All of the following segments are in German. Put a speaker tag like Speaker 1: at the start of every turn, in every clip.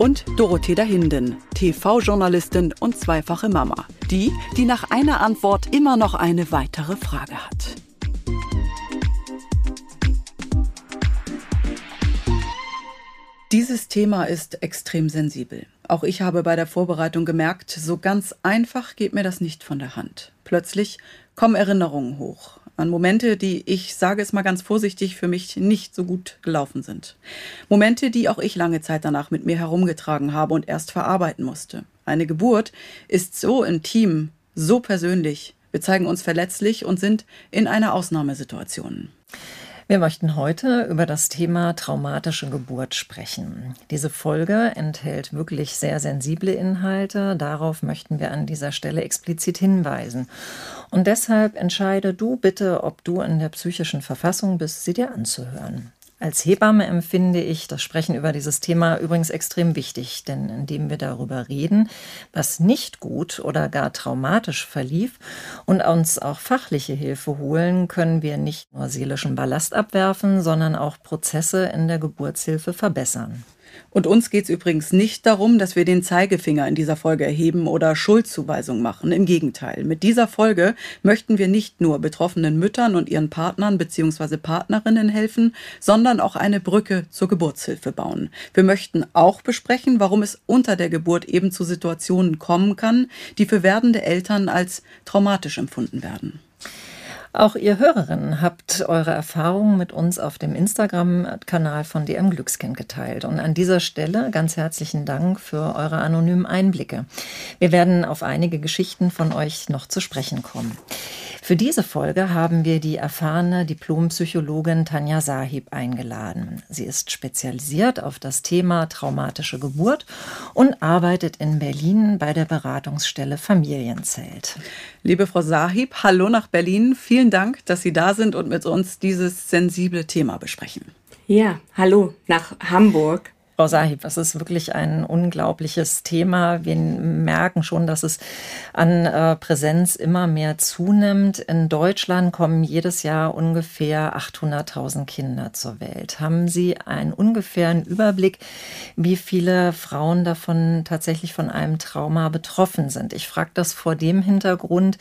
Speaker 1: und Dorothea Hinden, TV-Journalistin und zweifache Mama. Die, die nach einer Antwort immer noch eine weitere Frage hat. Dieses Thema ist extrem sensibel. Auch ich habe bei der Vorbereitung gemerkt, so ganz einfach geht mir das nicht von der Hand. Plötzlich kommen Erinnerungen hoch an Momente, die ich sage es mal ganz vorsichtig, für mich nicht so gut gelaufen sind. Momente, die auch ich lange Zeit danach mit mir herumgetragen habe und erst verarbeiten musste. Eine Geburt ist so intim, so persönlich. Wir zeigen uns verletzlich und sind in einer Ausnahmesituation.
Speaker 2: Wir möchten heute über das Thema traumatische Geburt sprechen. Diese Folge enthält wirklich sehr sensible Inhalte. Darauf möchten wir an dieser Stelle explizit hinweisen. Und deshalb entscheide du bitte, ob du in der psychischen Verfassung bist, sie dir anzuhören. Als Hebamme empfinde ich das Sprechen über dieses Thema übrigens extrem wichtig, denn indem wir darüber reden, was nicht gut oder gar traumatisch verlief und uns auch fachliche Hilfe holen, können wir nicht nur seelischen Ballast abwerfen, sondern auch Prozesse in der Geburtshilfe verbessern.
Speaker 1: Und uns geht es übrigens nicht darum, dass wir den Zeigefinger in dieser Folge erheben oder Schuldzuweisung machen. Im Gegenteil, mit dieser Folge möchten wir nicht nur betroffenen Müttern und ihren Partnern bzw. Partnerinnen helfen, sondern auch eine Brücke zur Geburtshilfe bauen. Wir möchten auch besprechen, warum es unter der Geburt eben zu Situationen kommen kann, die für werdende Eltern als traumatisch empfunden werden.
Speaker 2: Auch ihr Hörerinnen habt eure Erfahrungen mit uns auf dem Instagram-Kanal von DM Glückskind geteilt. Und an dieser Stelle ganz herzlichen Dank für eure anonymen Einblicke. Wir werden auf einige Geschichten von euch noch zu sprechen kommen. Für diese Folge haben wir die erfahrene Diplompsychologin Tanja Sahib eingeladen. Sie ist spezialisiert auf das Thema traumatische Geburt und arbeitet in Berlin bei der Beratungsstelle Familienzelt.
Speaker 1: Liebe Frau Sahib, hallo nach Berlin. Vielen Dank, dass Sie da sind und mit uns dieses sensible Thema besprechen.
Speaker 3: Ja, hallo nach Hamburg.
Speaker 2: Frau Sahib, das ist wirklich ein unglaubliches Thema. Wir merken schon, dass es an äh, Präsenz immer mehr zunimmt. In Deutschland kommen jedes Jahr ungefähr 800.000 Kinder zur Welt. Haben Sie einen ungefähren Überblick, wie viele Frauen davon tatsächlich von einem Trauma betroffen sind? Ich frage das vor dem Hintergrund,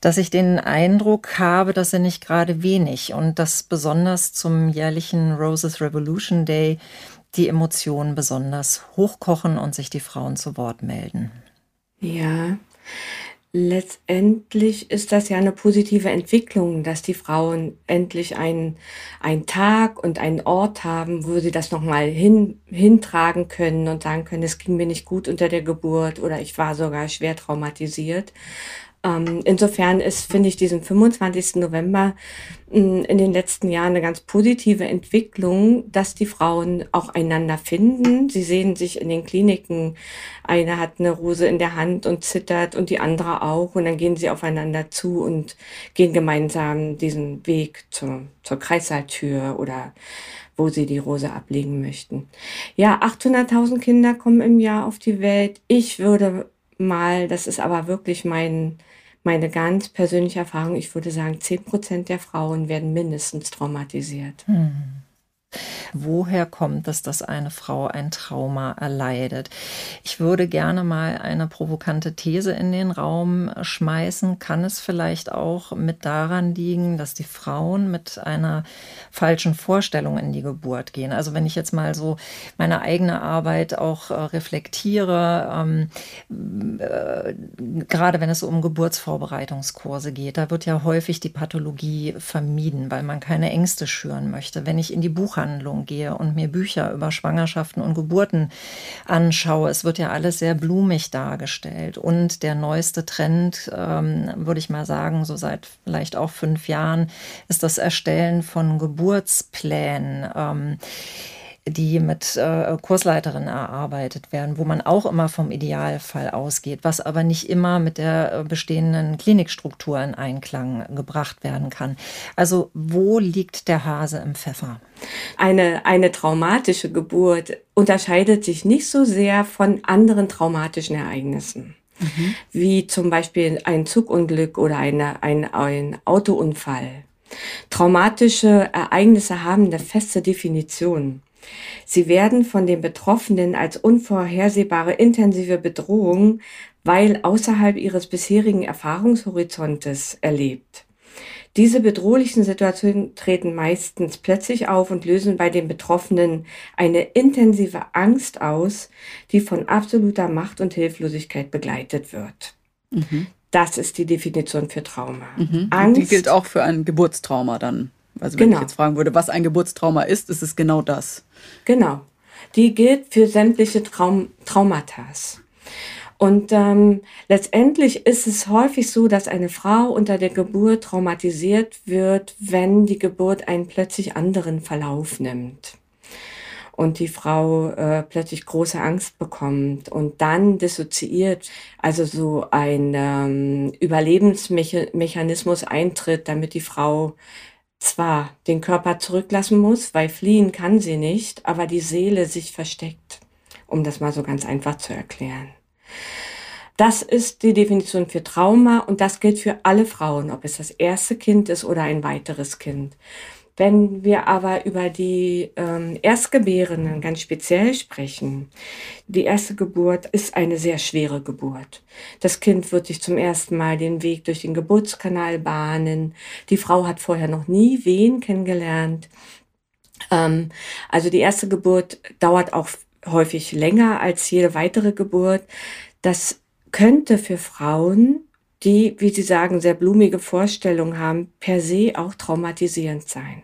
Speaker 2: dass ich den Eindruck habe, dass er nicht gerade wenig und dass besonders zum jährlichen Roses Revolution Day die Emotionen besonders hochkochen und sich die Frauen zu Wort melden.
Speaker 3: Ja, letztendlich ist das ja eine positive Entwicklung, dass die Frauen endlich einen, einen Tag und einen Ort haben, wo sie das nochmal hin, hintragen können und sagen können, es ging mir nicht gut unter der Geburt oder ich war sogar schwer traumatisiert. Ähm, insofern ist, finde ich, diesen 25. November mm, in den letzten Jahren eine ganz positive Entwicklung, dass die Frauen auch einander finden. Sie sehen sich in den Kliniken. Eine hat eine Rose in der Hand und zittert und die andere auch. Und dann gehen sie aufeinander zu und gehen gemeinsam diesen Weg zur, zur Kreissaaltür oder wo sie die Rose ablegen möchten. Ja, 800.000 Kinder kommen im Jahr auf die Welt. Ich würde mal, das ist aber wirklich mein, meine ganz persönliche Erfahrung, ich würde sagen, 10 Prozent der Frauen werden mindestens traumatisiert. Hm.
Speaker 2: Woher kommt es, dass eine Frau ein Trauma erleidet? Ich würde gerne mal eine provokante These in den Raum schmeißen. Kann es vielleicht auch mit daran liegen, dass die Frauen mit einer falschen Vorstellung in die Geburt gehen? Also wenn ich jetzt mal so meine eigene Arbeit auch äh, reflektiere, ähm, äh, gerade wenn es um Geburtsvorbereitungskurse geht, da wird ja häufig die Pathologie vermieden, weil man keine Ängste schüren möchte. Wenn ich in die Buchhaltung Buchhandlung gehe und mir Bücher über Schwangerschaften und Geburten anschaue, es wird ja alles sehr blumig dargestellt. Und der neueste Trend, ähm, würde ich mal sagen, so seit vielleicht auch fünf Jahren, ist das Erstellen von Geburtsplänen. Ähm, die mit äh, Kursleiterinnen erarbeitet werden, wo man auch immer vom Idealfall ausgeht, was aber nicht immer mit der äh, bestehenden Klinikstruktur in Einklang gebracht werden kann. Also wo liegt der Hase im Pfeffer?
Speaker 3: Eine, eine traumatische Geburt unterscheidet sich nicht so sehr von anderen traumatischen Ereignissen. Mhm. Wie zum Beispiel ein Zugunglück oder eine, ein, ein Autounfall. Traumatische Ereignisse haben eine feste Definition. Sie werden von den Betroffenen als unvorhersehbare intensive Bedrohung, weil außerhalb ihres bisherigen Erfahrungshorizontes erlebt. Diese bedrohlichen Situationen treten meistens plötzlich auf und lösen bei den Betroffenen eine intensive Angst aus, die von absoluter Macht und Hilflosigkeit begleitet wird. Mhm. Das ist die Definition für Trauma.
Speaker 1: Mhm. Angst. Die gilt auch für ein Geburtstrauma dann. Also wenn genau. ich jetzt fragen würde, was ein Geburtstrauma ist, ist es genau das.
Speaker 3: Genau. Die gilt für sämtliche Traum Traumata. Und ähm, letztendlich ist es häufig so, dass eine Frau unter der Geburt traumatisiert wird, wenn die Geburt einen plötzlich anderen Verlauf nimmt und die Frau äh, plötzlich große Angst bekommt und dann dissoziiert, also so ein ähm, Überlebensmechanismus eintritt, damit die Frau zwar den Körper zurücklassen muss, weil fliehen kann sie nicht, aber die Seele sich versteckt, um das mal so ganz einfach zu erklären. Das ist die Definition für Trauma und das gilt für alle Frauen, ob es das erste Kind ist oder ein weiteres Kind. Wenn wir aber über die ähm, Erstgebärenden ganz speziell sprechen, die erste Geburt ist eine sehr schwere Geburt. Das Kind wird sich zum ersten Mal den Weg durch den Geburtskanal bahnen. Die Frau hat vorher noch nie Wehen kennengelernt. Ähm, also die erste Geburt dauert auch häufig länger als jede weitere Geburt. Das könnte für Frauen, die, wie Sie sagen, sehr blumige Vorstellungen haben, per se auch traumatisierend sein.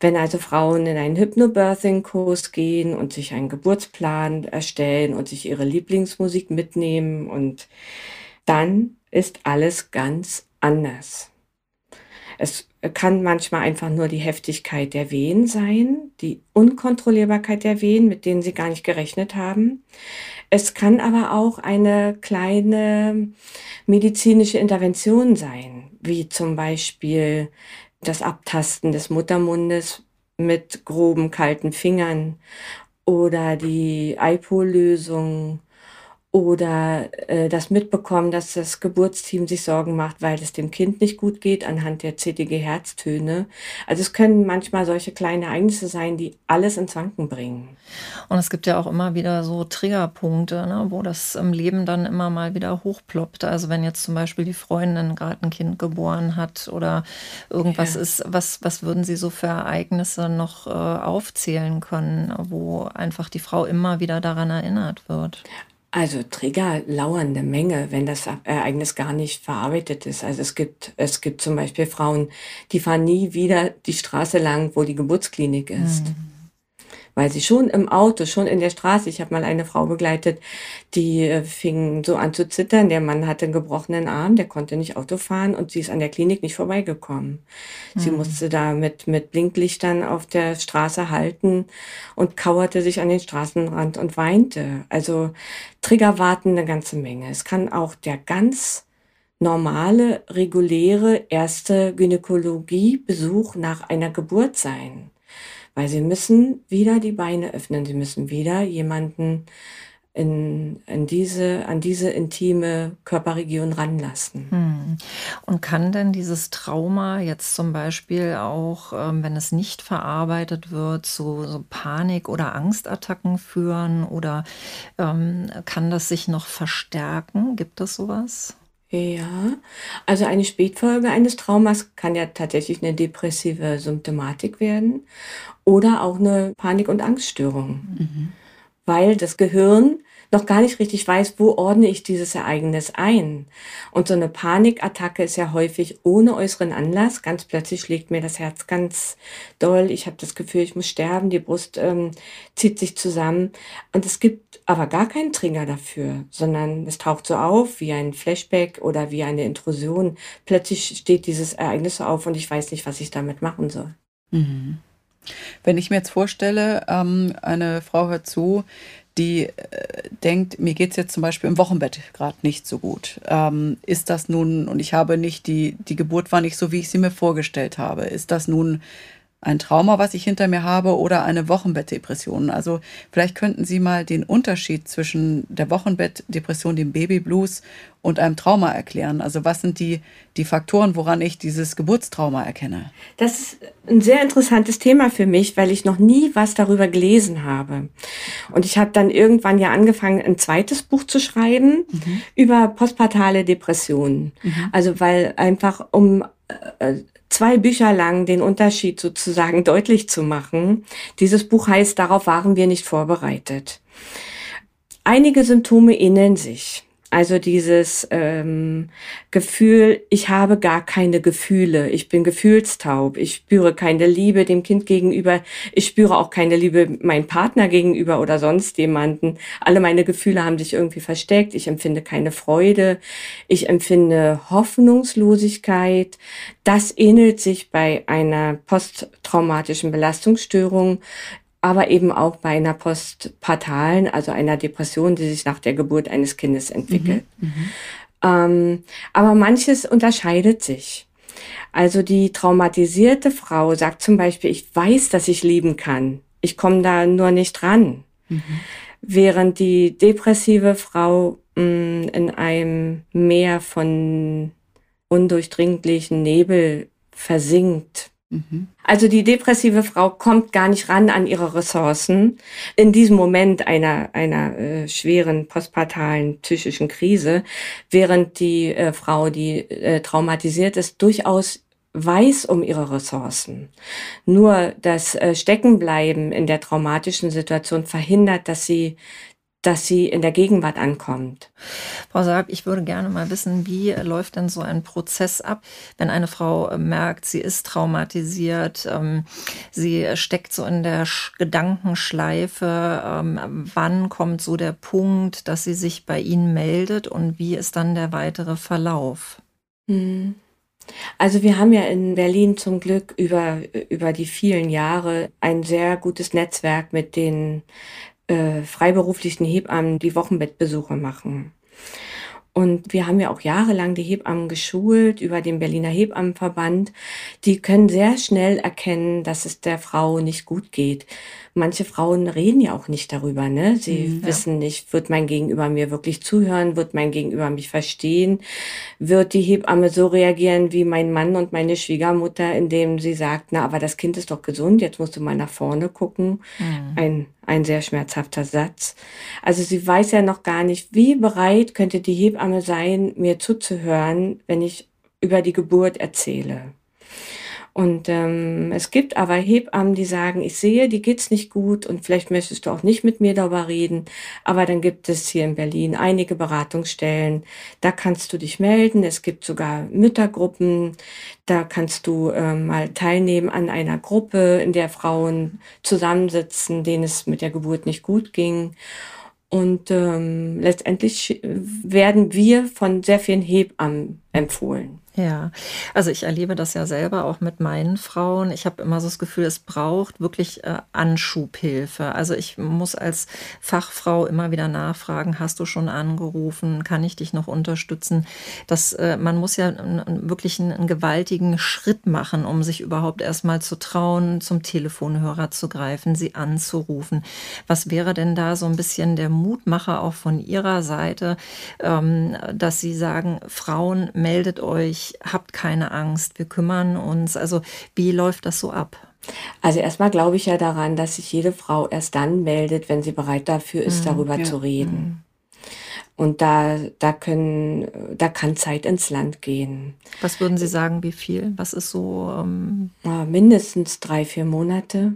Speaker 3: Wenn also Frauen in einen Hypnobirthing-Kurs gehen und sich einen Geburtsplan erstellen und sich ihre Lieblingsmusik mitnehmen und dann ist alles ganz anders. Es kann manchmal einfach nur die Heftigkeit der Wehen sein, die Unkontrollierbarkeit der Wehen, mit denen sie gar nicht gerechnet haben. Es kann aber auch eine kleine medizinische Intervention sein, wie zum Beispiel das Abtasten des Muttermundes mit groben kalten Fingern oder die IPO-Lösung oder äh, das mitbekommen, dass das Geburtsteam sich Sorgen macht, weil es dem Kind nicht gut geht anhand der CTG-Herztöne. Also es können manchmal solche kleine Ereignisse sein, die alles ins Wanken bringen.
Speaker 2: Und es gibt ja auch immer wieder so Triggerpunkte, ne, wo das im Leben dann immer mal wieder hochploppt. Also wenn jetzt zum Beispiel die Freundin gerade ein Kind geboren hat oder irgendwas ja. ist, was, was würden Sie so für Ereignisse noch äh, aufzählen können, wo einfach die Frau immer wieder daran erinnert wird?
Speaker 3: Also Trigger lauernde Menge, wenn das Ereignis gar nicht verarbeitet ist. Also es gibt, es gibt zum Beispiel Frauen, die fahren nie wieder die Straße lang, wo die Geburtsklinik ist. Mhm weil sie schon im Auto, schon in der Straße, ich habe mal eine Frau begleitet, die äh, fing so an zu zittern. Der Mann hatte einen gebrochenen Arm, der konnte nicht Auto fahren und sie ist an der Klinik nicht vorbeigekommen. Mhm. Sie musste da mit, mit Blinklichtern auf der Straße halten und kauerte sich an den Straßenrand und weinte. Also Trigger warten eine ganze Menge. Es kann auch der ganz normale, reguläre erste Gynäkologiebesuch nach einer Geburt sein. Weil sie müssen wieder die Beine öffnen, sie müssen wieder jemanden in, in diese, an diese intime Körperregion ranlassen. Hm.
Speaker 2: Und kann denn dieses Trauma jetzt zum Beispiel auch, ähm, wenn es nicht verarbeitet wird, zu so Panik- oder Angstattacken führen? Oder ähm, kann das sich noch verstärken? Gibt es sowas?
Speaker 3: Ja, also eine Spätfolge eines Traumas kann ja tatsächlich eine depressive Symptomatik werden oder auch eine Panik- und Angststörung, mhm. weil das Gehirn noch gar nicht richtig weiß, wo ordne ich dieses Ereignis ein. Und so eine Panikattacke ist ja häufig ohne äußeren Anlass. Ganz plötzlich schlägt mir das Herz ganz doll. Ich habe das Gefühl, ich muss sterben. Die Brust ähm, zieht sich zusammen. Und es gibt aber gar keinen Trigger dafür, sondern es taucht so auf wie ein Flashback oder wie eine Intrusion. Plötzlich steht dieses Ereignis auf und ich weiß nicht, was ich damit machen soll. Mhm.
Speaker 1: Wenn ich mir jetzt vorstelle, ähm, eine Frau hört zu, die äh, denkt, mir geht es jetzt zum Beispiel im Wochenbett gerade nicht so gut. Ähm, ist das nun, und ich habe nicht, die, die Geburt war nicht so, wie ich sie mir vorgestellt habe. Ist das nun ein Trauma, was ich hinter mir habe oder eine Wochenbettdepression. Also vielleicht könnten Sie mal den Unterschied zwischen der Wochenbettdepression, dem Babyblues und einem Trauma erklären. Also was sind die, die Faktoren, woran ich dieses Geburtstrauma erkenne?
Speaker 3: Das ist ein sehr interessantes Thema für mich, weil ich noch nie was darüber gelesen habe. Und ich habe dann irgendwann ja angefangen, ein zweites Buch zu schreiben mhm. über postpartale Depressionen. Mhm. Also weil einfach um äh, zwei Bücher lang den Unterschied sozusagen deutlich zu machen. Dieses Buch heißt, darauf waren wir nicht vorbereitet. Einige Symptome ähneln sich. Also dieses ähm, Gefühl, ich habe gar keine Gefühle, ich bin gefühlstaub, ich spüre keine Liebe dem Kind gegenüber, ich spüre auch keine Liebe meinem Partner gegenüber oder sonst jemanden. Alle meine Gefühle haben sich irgendwie versteckt, ich empfinde keine Freude, ich empfinde Hoffnungslosigkeit. Das ähnelt sich bei einer posttraumatischen Belastungsstörung aber eben auch bei einer postpartalen, also einer Depression, die sich nach der Geburt eines Kindes entwickelt. Mhm. Mhm. Ähm, aber manches unterscheidet sich. Also die traumatisierte Frau sagt zum Beispiel, ich weiß, dass ich lieben kann. Ich komme da nur nicht dran. Mhm. Während die depressive Frau mh, mm, in einem Meer von undurchdringlichen Nebel versinkt. Also die depressive Frau kommt gar nicht ran an ihre Ressourcen in diesem Moment einer, einer äh, schweren postpartalen psychischen Krise, während die äh, Frau, die äh, traumatisiert ist, durchaus weiß um ihre Ressourcen. Nur das äh, Steckenbleiben in der traumatischen Situation verhindert, dass sie dass sie in der Gegenwart ankommt.
Speaker 2: Frau Saab, ich würde gerne mal wissen, wie läuft denn so ein Prozess ab, wenn eine Frau äh, merkt, sie ist traumatisiert, ähm, sie steckt so in der Gedankenschleife. Ähm, wann kommt so der Punkt, dass sie sich bei Ihnen meldet und wie ist dann der weitere Verlauf?
Speaker 3: Hm. Also wir haben ja in Berlin zum Glück über, über die vielen Jahre ein sehr gutes Netzwerk mit den äh, freiberuflichen Hebammen die Wochenbettbesuche machen. Und wir haben ja auch jahrelang die Hebammen geschult über den Berliner Hebammenverband. Die können sehr schnell erkennen, dass es der Frau nicht gut geht. Manche Frauen reden ja auch nicht darüber, ne? Sie mhm, wissen nicht, wird mein Gegenüber mir wirklich zuhören? Wird mein Gegenüber mich verstehen? Wird die Hebamme so reagieren wie mein Mann und meine Schwiegermutter, indem sie sagt, na, aber das Kind ist doch gesund, jetzt musst du mal nach vorne gucken. Mhm. Ein ein sehr schmerzhafter Satz. Also sie weiß ja noch gar nicht, wie bereit könnte die Hebamme sein, mir zuzuhören, wenn ich über die Geburt erzähle. Und ähm, es gibt aber Hebammen, die sagen, ich sehe, die geht's nicht gut und vielleicht möchtest du auch nicht mit mir darüber reden. Aber dann gibt es hier in Berlin einige Beratungsstellen. Da kannst du dich melden. Es gibt sogar Müttergruppen. Da kannst du ähm, mal teilnehmen an einer Gruppe, in der Frauen zusammensitzen, denen es mit der Geburt nicht gut ging. Und ähm, letztendlich werden wir von sehr vielen Hebammen empfohlen.
Speaker 2: Ja, also ich erlebe das ja selber auch mit meinen Frauen. Ich habe immer so das Gefühl, es braucht wirklich äh, Anschubhilfe. Also ich muss als Fachfrau immer wieder nachfragen, hast du schon angerufen, kann ich dich noch unterstützen? Das, äh, man muss ja wirklich einen, einen, gewaltigen Schritt machen, um sich überhaupt erstmal zu trauen, zum Telefonhörer zu greifen, sie anzurufen. Was wäre denn da so ein bisschen der Mutmacher auch von Ihrer Seite, ähm, dass Sie sagen, Frauen, meldet euch, euch, habt keine Angst, wir kümmern uns. Also wie läuft das so ab?
Speaker 3: Also erstmal glaube ich ja daran, dass sich jede Frau erst dann meldet, wenn sie bereit dafür ist, mhm, darüber ja. zu reden. Mhm. Und da, da können, da kann Zeit ins Land gehen.
Speaker 2: Was würden Sie sagen, wie viel? Was ist so? Ähm
Speaker 3: ja, mindestens drei, vier Monate.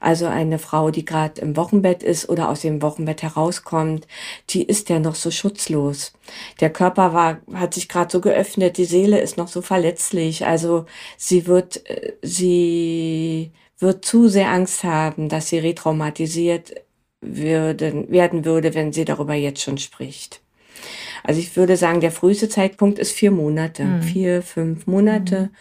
Speaker 3: Also eine Frau, die gerade im Wochenbett ist oder aus dem Wochenbett herauskommt, die ist ja noch so schutzlos. Der Körper war, hat sich gerade so geöffnet, die Seele ist noch so verletzlich. Also sie wird, äh, sie wird zu sehr Angst haben, dass sie retraumatisiert würden, werden würde, wenn sie darüber jetzt schon spricht. Also ich würde sagen, der früheste Zeitpunkt ist vier Monate, mhm. vier, fünf Monate. Mhm.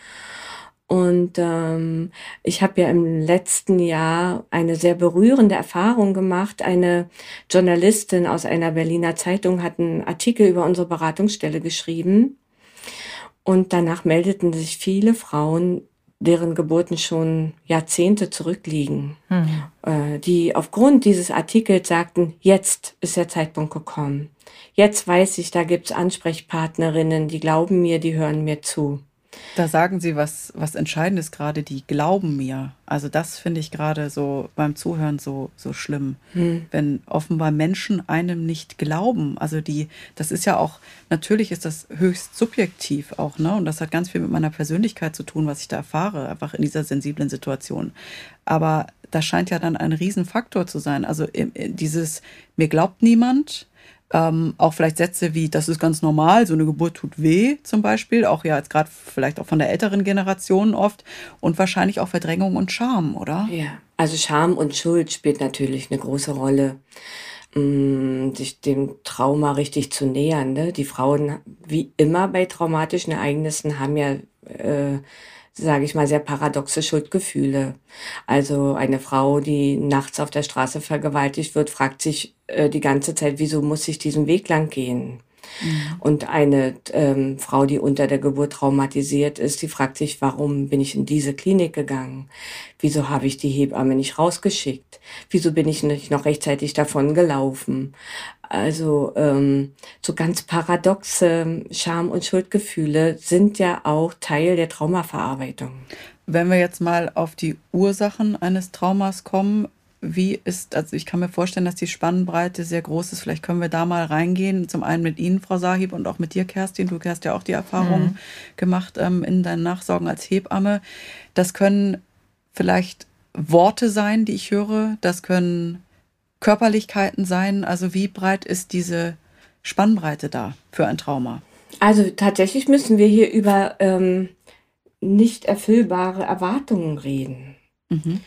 Speaker 3: Und ähm, ich habe ja im letzten Jahr eine sehr berührende Erfahrung gemacht. Eine Journalistin aus einer Berliner Zeitung hat einen Artikel über unsere Beratungsstelle geschrieben. Und danach meldeten sich viele Frauen, deren Geburten schon Jahrzehnte zurückliegen, mhm. äh, die aufgrund dieses Artikels sagten, jetzt ist der Zeitpunkt gekommen. Jetzt weiß ich, da gibt's Ansprechpartnerinnen, die glauben mir, die hören mir zu.
Speaker 1: Da sagen Sie was, was Entscheidendes gerade, die glauben mir. Also das finde ich gerade so beim Zuhören so, so schlimm. Hm. Wenn offenbar Menschen einem nicht glauben. Also die, das ist ja auch, natürlich ist das höchst subjektiv auch, ne? Und das hat ganz viel mit meiner Persönlichkeit zu tun, was ich da erfahre, einfach in dieser sensiblen Situation. Aber das scheint ja dann ein Riesenfaktor zu sein. Also dieses, mir glaubt niemand, ähm, auch vielleicht Sätze wie, das ist ganz normal, so eine Geburt tut weh zum Beispiel, auch ja jetzt gerade vielleicht auch von der älteren Generation oft und wahrscheinlich auch Verdrängung und Scham, oder?
Speaker 3: Ja, also Scham und Schuld spielt natürlich eine große Rolle mm, sich dem Trauma richtig zu nähern. Ne? Die Frauen, wie immer bei traumatischen Ereignissen, haben ja äh, sage ich mal, sehr paradoxe Schuldgefühle. Also eine Frau, die nachts auf der Straße vergewaltigt wird, fragt sich äh, die ganze Zeit, wieso muss ich diesen Weg lang gehen? Mhm. Und eine ähm, Frau, die unter der Geburt traumatisiert ist, die fragt sich, warum bin ich in diese Klinik gegangen? Wieso habe ich die Hebamme nicht rausgeschickt? Wieso bin ich nicht noch rechtzeitig davon gelaufen? Also ähm, so ganz paradoxe Scham- und Schuldgefühle sind ja auch Teil der Traumaverarbeitung.
Speaker 1: Wenn wir jetzt mal auf die Ursachen eines Traumas kommen, wie ist, also ich kann mir vorstellen, dass die Spannbreite sehr groß ist. Vielleicht können wir da mal reingehen. Zum einen mit Ihnen, Frau Sahib, und auch mit dir, Kerstin. Du hast ja auch die Erfahrung mhm. gemacht ähm, in deinen Nachsorgen als Hebamme. Das können vielleicht Worte sein, die ich höre. Das können Körperlichkeiten sein? Also wie breit ist diese Spannbreite da für ein Trauma?
Speaker 3: Also tatsächlich müssen wir hier über ähm, nicht erfüllbare Erwartungen reden. Mhm.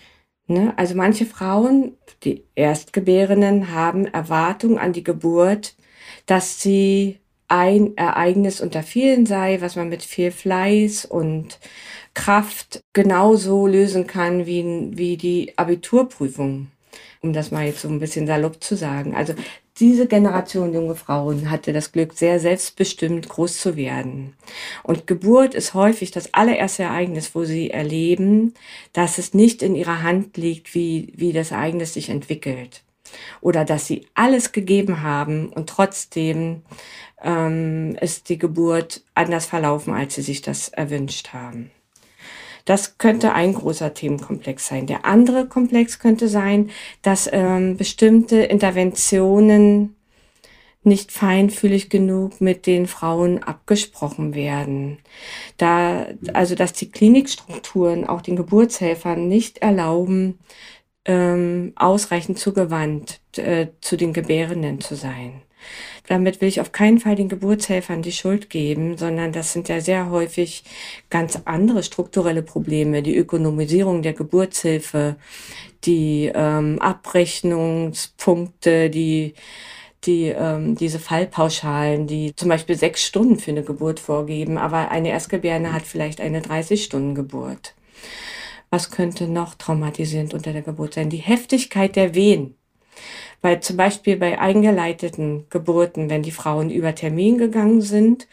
Speaker 3: Ne? Also manche Frauen, die Erstgebärenden, haben Erwartungen an die Geburt, dass sie ein Ereignis unter vielen sei, was man mit viel Fleiß und Kraft genauso lösen kann wie, wie die Abiturprüfung um das mal jetzt so ein bisschen salopp zu sagen. Also diese Generation junge Frauen hatte das Glück, sehr selbstbestimmt groß zu werden. Und Geburt ist häufig das allererste Ereignis, wo sie erleben, dass es nicht in ihrer Hand liegt, wie, wie das Ereignis sich entwickelt. Oder dass sie alles gegeben haben und trotzdem ähm, ist die Geburt anders verlaufen, als sie sich das erwünscht haben. Das könnte ein großer Themenkomplex sein. Der andere Komplex könnte sein, dass ähm, bestimmte Interventionen nicht feinfühlig genug mit den Frauen abgesprochen werden. Da, also, dass die Klinikstrukturen auch den Geburtshelfern nicht erlauben, ähm, ausreichend zugewandt äh, zu den Gebärenden zu sein. Damit will ich auf keinen Fall den Geburtshelfern die Schuld geben, sondern das sind ja sehr häufig ganz andere strukturelle Probleme. Die Ökonomisierung der Geburtshilfe, die ähm, Abrechnungspunkte, die die ähm, diese Fallpauschalen, die zum Beispiel sechs Stunden für eine Geburt vorgeben, aber eine Erstgebärende hat vielleicht eine 30-Stunden-Geburt. Was könnte noch traumatisierend unter der Geburt sein? Die Heftigkeit der Wehen. Weil zum Beispiel bei eingeleiteten Geburten, wenn die Frauen über Termin gegangen sind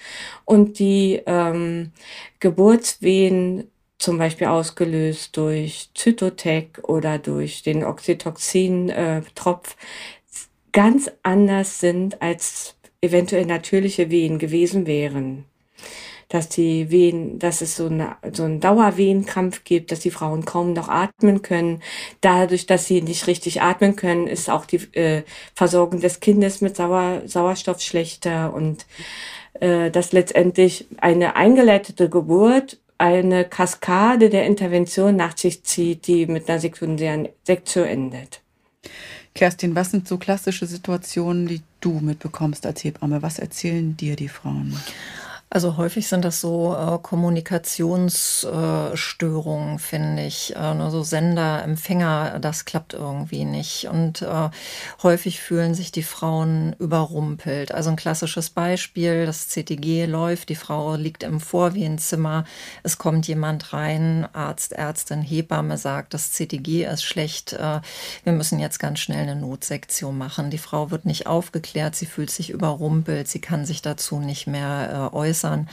Speaker 3: und die ähm, Geburtswehen zum Beispiel ausgelöst durch Zytotec oder durch den Oxytocin-Tropf, äh, ganz anders sind als eventuell natürliche Wehen gewesen wären dass die Wehen, dass es so, eine, so einen Dauerwehenkrampf gibt, dass die Frauen kaum noch atmen können. Dadurch, dass sie nicht richtig atmen können, ist auch die äh, Versorgung des Kindes mit Sauer, Sauerstoff schlechter und äh, dass letztendlich eine eingeleitete Geburt eine Kaskade der Intervention nach sich zieht, die mit einer sekundären Sektion endet.
Speaker 1: Kerstin, was sind so klassische Situationen, die du mitbekommst als Hebamme? Was erzählen dir die Frauen?
Speaker 2: Also häufig sind das so äh, Kommunikationsstörungen, äh, finde ich. Äh, nur so Sender, Empfänger, das klappt irgendwie nicht. Und äh, häufig fühlen sich die Frauen überrumpelt. Also ein klassisches Beispiel, das CTG läuft, die Frau liegt im Vorwehenzimmer, es kommt jemand rein, Arzt, Ärztin, Hebamme sagt, das CTG ist schlecht, äh, wir müssen jetzt ganz schnell eine Notsektion machen. Die Frau wird nicht aufgeklärt, sie fühlt sich überrumpelt, sie kann sich dazu nicht mehr äh, äußern äußern.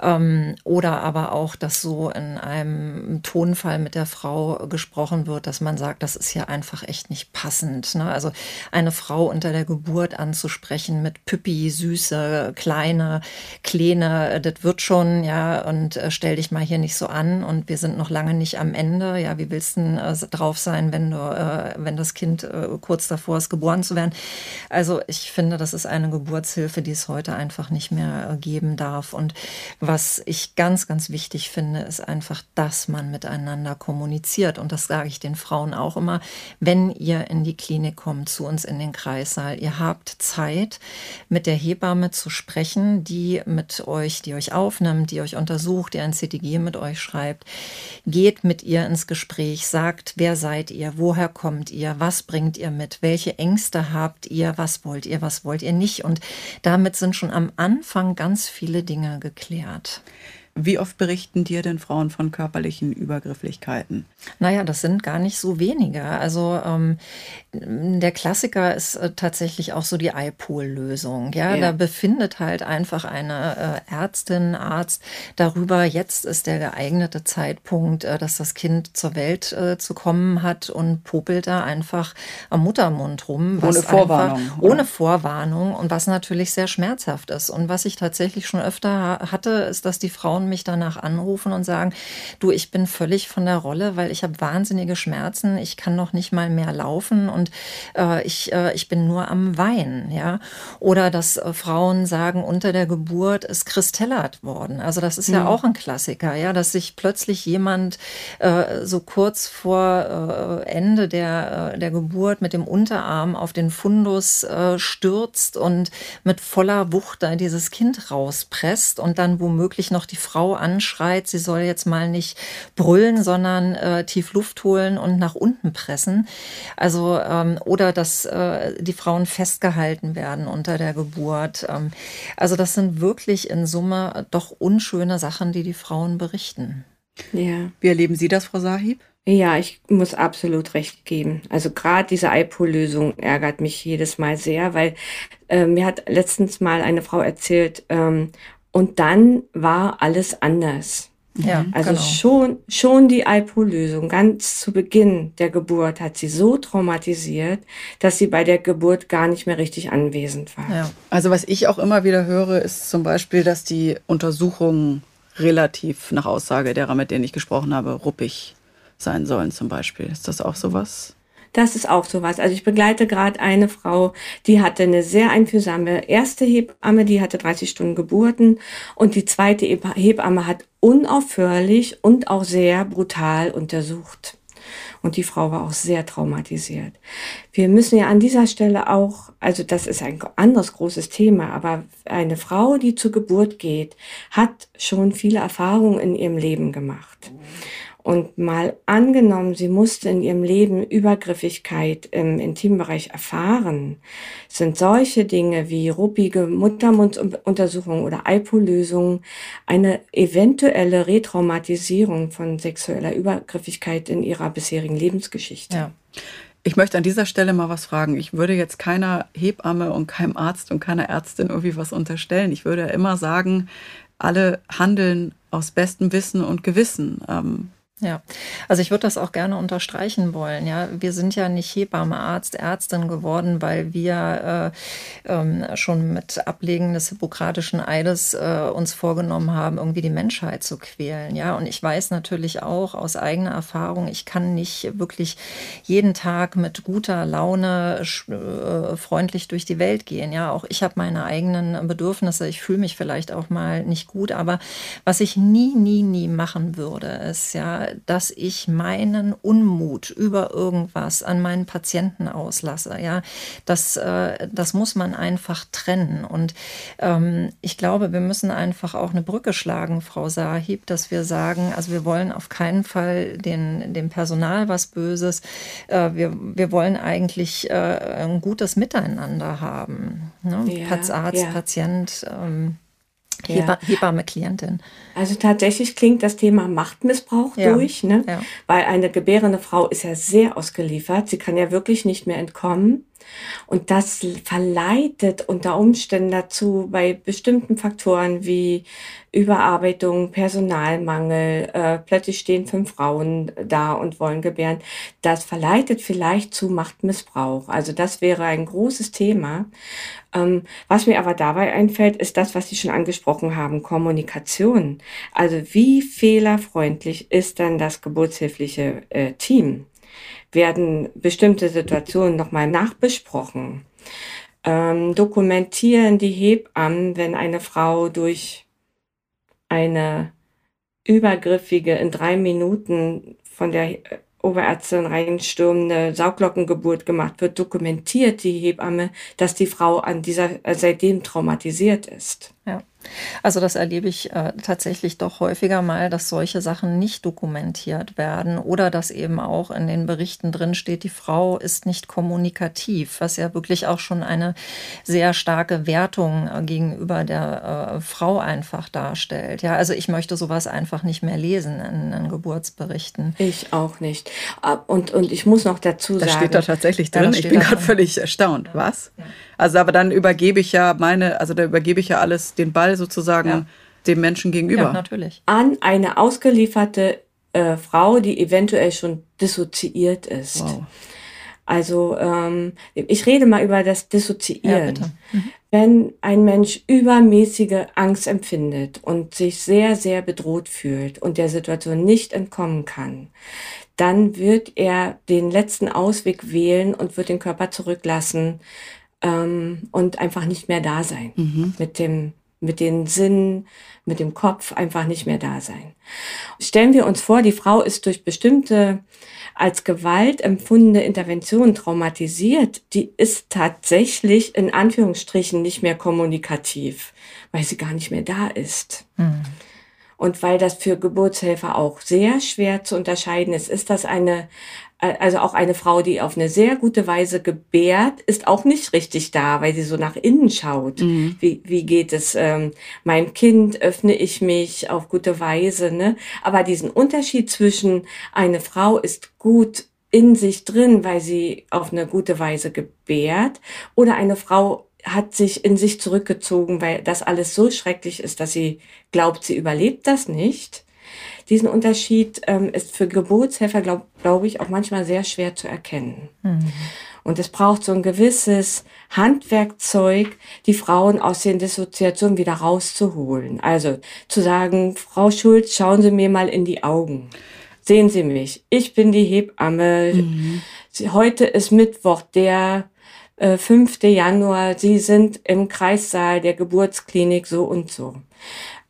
Speaker 2: Ähm, oder aber auch, dass so in einem Tonfall mit der Frau gesprochen wird, dass man sagt, das ist ja einfach echt nicht passend. Ne? Also eine Frau unter der Geburt anzusprechen mit Püppi, Süße, Kleine, Kleine, das wird schon, ja, und äh, stell dich mal hier nicht so an und wir sind noch lange nicht am Ende. Ja, wie willst du äh, drauf sein, wenn du, äh, wenn das Kind äh, kurz davor ist, geboren zu werden? Also ich finde, das ist eine Geburtshilfe, die es heute einfach nicht mehr äh, geben darf darf. Und was ich ganz, ganz wichtig finde, ist einfach, dass man miteinander kommuniziert. Und das sage ich den Frauen auch immer, wenn ihr in die Klinik kommt, zu uns in den Kreissaal, ihr habt Zeit, mit der Hebamme zu sprechen, die mit euch, die euch aufnimmt, die euch untersucht, die ein CTG mit euch schreibt. Geht mit ihr ins Gespräch, sagt, wer seid ihr, woher kommt ihr, was bringt ihr mit, welche Ängste habt ihr, was wollt ihr, was wollt ihr nicht. Und damit sind schon am Anfang ganz viele Dinge geklärt.
Speaker 1: Wie oft berichten dir denn Frauen von körperlichen Übergrifflichkeiten?
Speaker 2: Naja, das sind gar nicht so wenige. Also ähm, der Klassiker ist äh, tatsächlich auch so die iPol-Lösung. Ja? ja? da befindet halt einfach eine äh, Ärztin, Arzt darüber, jetzt ist der geeignete Zeitpunkt, äh, dass das Kind zur Welt äh, zu kommen hat und popelt da einfach am Muttermund rum.
Speaker 1: ohne Vorwarnung.
Speaker 2: Einfach, ohne Vorwarnung und was natürlich sehr schmerzhaft ist. Und was ich tatsächlich schon öfter hatte, ist, dass die Frauen mich danach anrufen und sagen, du, ich bin völlig von der Rolle, weil ich habe wahnsinnige Schmerzen, ich kann noch nicht mal mehr laufen und äh, ich, äh, ich bin nur am Weinen, ja. Oder dass äh, Frauen sagen, unter der Geburt ist kristellert worden. Also das ist ja mhm. auch ein Klassiker, ja, dass sich plötzlich jemand äh, so kurz vor äh, Ende der, äh, der Geburt mit dem Unterarm auf den Fundus stürzt und mit voller Wucht da dieses Kind rauspresst und dann womöglich noch die Frau anschreit, sie soll jetzt mal nicht brüllen, sondern äh, tief Luft holen und nach unten pressen. Also ähm, oder dass äh, die Frauen festgehalten werden unter der Geburt. Ähm, also das sind wirklich in Summe doch unschöne Sachen, die die Frauen berichten.
Speaker 1: Ja. Wie erleben Sie das, Frau Sahib?
Speaker 3: Ja, ich muss absolut recht geben. Also gerade diese iPol-Lösung ärgert mich jedes Mal sehr, weil äh, mir hat letztens mal eine Frau erzählt, ähm, und dann war alles anders. Ja, also genau. schon, schon die IPO-Lösung ganz zu Beginn der Geburt hat sie so traumatisiert, dass sie bei der Geburt gar nicht mehr richtig anwesend war.
Speaker 1: Ja. Also was ich auch immer wieder höre, ist zum Beispiel, dass die Untersuchungen relativ nach Aussage derer, mit denen ich gesprochen habe, ruppig sein sollen zum Beispiel. Ist das auch sowas?
Speaker 3: Das ist auch sowas. Also ich begleite gerade eine Frau, die hatte eine sehr einfühlsame erste Hebamme, die hatte 30 Stunden Geburten und die zweite Hebamme hat unaufhörlich und auch sehr brutal untersucht. Und die Frau war auch sehr traumatisiert. Wir müssen ja an dieser Stelle auch, also das ist ein anderes großes Thema, aber eine Frau, die zur Geburt geht, hat schon viele Erfahrungen in ihrem Leben gemacht. Und mal angenommen, sie musste in ihrem Leben Übergriffigkeit im Intimbereich erfahren, sind solche Dinge wie ruppige Muttermunduntersuchungen oder IPO-Lösungen eine eventuelle Retraumatisierung von sexueller Übergriffigkeit in ihrer bisherigen Lebensgeschichte. Ja.
Speaker 1: Ich möchte an dieser Stelle mal was fragen. Ich würde jetzt keiner Hebamme und keinem Arzt und keiner Ärztin irgendwie was unterstellen. Ich würde immer sagen, alle handeln aus bestem Wissen und Gewissen. Ähm,
Speaker 2: ja, also ich würde das auch gerne unterstreichen wollen. Ja, wir sind ja nicht Hebamme, Arzt, Ärztin geworden, weil wir äh, ähm, schon mit Ablegen des hippokratischen Eides äh, uns vorgenommen haben, irgendwie die Menschheit zu quälen. Ja, und ich weiß natürlich auch aus eigener Erfahrung, ich kann nicht wirklich jeden Tag mit guter Laune äh, freundlich durch die Welt gehen. Ja, auch ich habe meine eigenen Bedürfnisse. Ich fühle mich vielleicht auch mal nicht gut, aber was ich nie, nie, nie machen würde, ist ja dass ich meinen Unmut über irgendwas an meinen Patienten auslasse. Ja, das, äh, das muss man einfach trennen. Und ähm, ich glaube, wir müssen einfach auch eine Brücke schlagen, Frau Sahib, dass wir sagen, also wir wollen auf keinen Fall den, dem Personal was Böses. Äh, wir, wir wollen eigentlich äh, ein gutes Miteinander haben. Ne? Ja, Arzt, ja. Patient. Ähm, ja. Hebamme, Klientin.
Speaker 3: Also tatsächlich klingt das Thema Machtmissbrauch ja. durch, ne? Ja. weil eine gebärende Frau ist ja sehr ausgeliefert. Sie kann ja wirklich nicht mehr entkommen. Und das verleitet unter Umständen dazu, bei bestimmten Faktoren wie Überarbeitung, Personalmangel, äh, plötzlich stehen fünf Frauen da und wollen gebären, das verleitet vielleicht zu Machtmissbrauch. Also das wäre ein großes Thema. Ähm, was mir aber dabei einfällt, ist das, was Sie schon angesprochen haben, Kommunikation. Also wie fehlerfreundlich ist dann das geburtshilfliche äh, Team? Werden bestimmte Situationen nochmal nachbesprochen. Ähm, dokumentieren die Hebammen, wenn eine Frau durch eine übergriffige, in drei Minuten von der Oberärztin reinstürmende Sauglockengeburt gemacht wird, dokumentiert die Hebamme, dass die Frau an dieser seitdem traumatisiert ist.
Speaker 2: Ja. Also das erlebe ich äh, tatsächlich doch häufiger mal, dass solche Sachen nicht dokumentiert werden oder dass eben auch in den Berichten drin steht, die Frau ist nicht kommunikativ, was ja wirklich auch schon eine sehr starke Wertung äh, gegenüber der äh, Frau einfach darstellt. Ja, also ich möchte sowas einfach nicht mehr lesen in, in Geburtsberichten.
Speaker 3: Ich auch nicht. Und, und ich muss noch dazu
Speaker 1: das
Speaker 3: sagen.
Speaker 1: Das steht da tatsächlich drin. Ja, ich bin gerade völlig erstaunt. Ja. Was? Ja. Also aber dann übergebe ich ja meine, also da übergebe ich ja alles den Ball sozusagen ja. dem Menschen gegenüber. Ja,
Speaker 2: natürlich.
Speaker 3: An eine ausgelieferte äh, Frau, die eventuell schon dissoziiert ist. Wow. Also ähm, ich rede mal über das Dissoziieren. Ja, mhm. Wenn ein Mensch übermäßige Angst empfindet und sich sehr, sehr bedroht fühlt und der Situation nicht entkommen kann, dann wird er den letzten Ausweg wählen und wird den Körper zurücklassen, ähm, und einfach nicht mehr da sein. Mhm. Mit dem, mit den Sinnen, mit dem Kopf einfach nicht mehr da sein. Stellen wir uns vor, die Frau ist durch bestimmte als Gewalt empfundene Interventionen traumatisiert, die ist tatsächlich in Anführungsstrichen nicht mehr kommunikativ, weil sie gar nicht mehr da ist. Mhm. Und weil das für Geburtshelfer auch sehr schwer zu unterscheiden ist, ist das eine, also auch eine Frau, die auf eine sehr gute Weise gebärt, ist auch nicht richtig da, weil sie so nach innen schaut. Mhm. Wie, wie geht es ähm, meinem Kind? Öffne ich mich auf gute Weise? Ne? Aber diesen Unterschied zwischen eine Frau ist gut in sich drin, weil sie auf eine gute Weise gebärt, oder eine Frau hat sich in sich zurückgezogen, weil das alles so schrecklich ist, dass sie glaubt, sie überlebt das nicht diesen Unterschied ähm, ist für Geburtshelfer, glaube glaub ich, auch manchmal sehr schwer zu erkennen. Mhm. Und es braucht so ein gewisses Handwerkzeug, die Frauen aus den Dissoziationen wieder rauszuholen. Also zu sagen, Frau Schulz, schauen Sie mir mal in die Augen. Sehen Sie mich, ich bin die Hebamme. Mhm. Heute ist Mittwoch, der äh, 5. Januar. Sie sind im Kreissaal der Geburtsklinik so und so.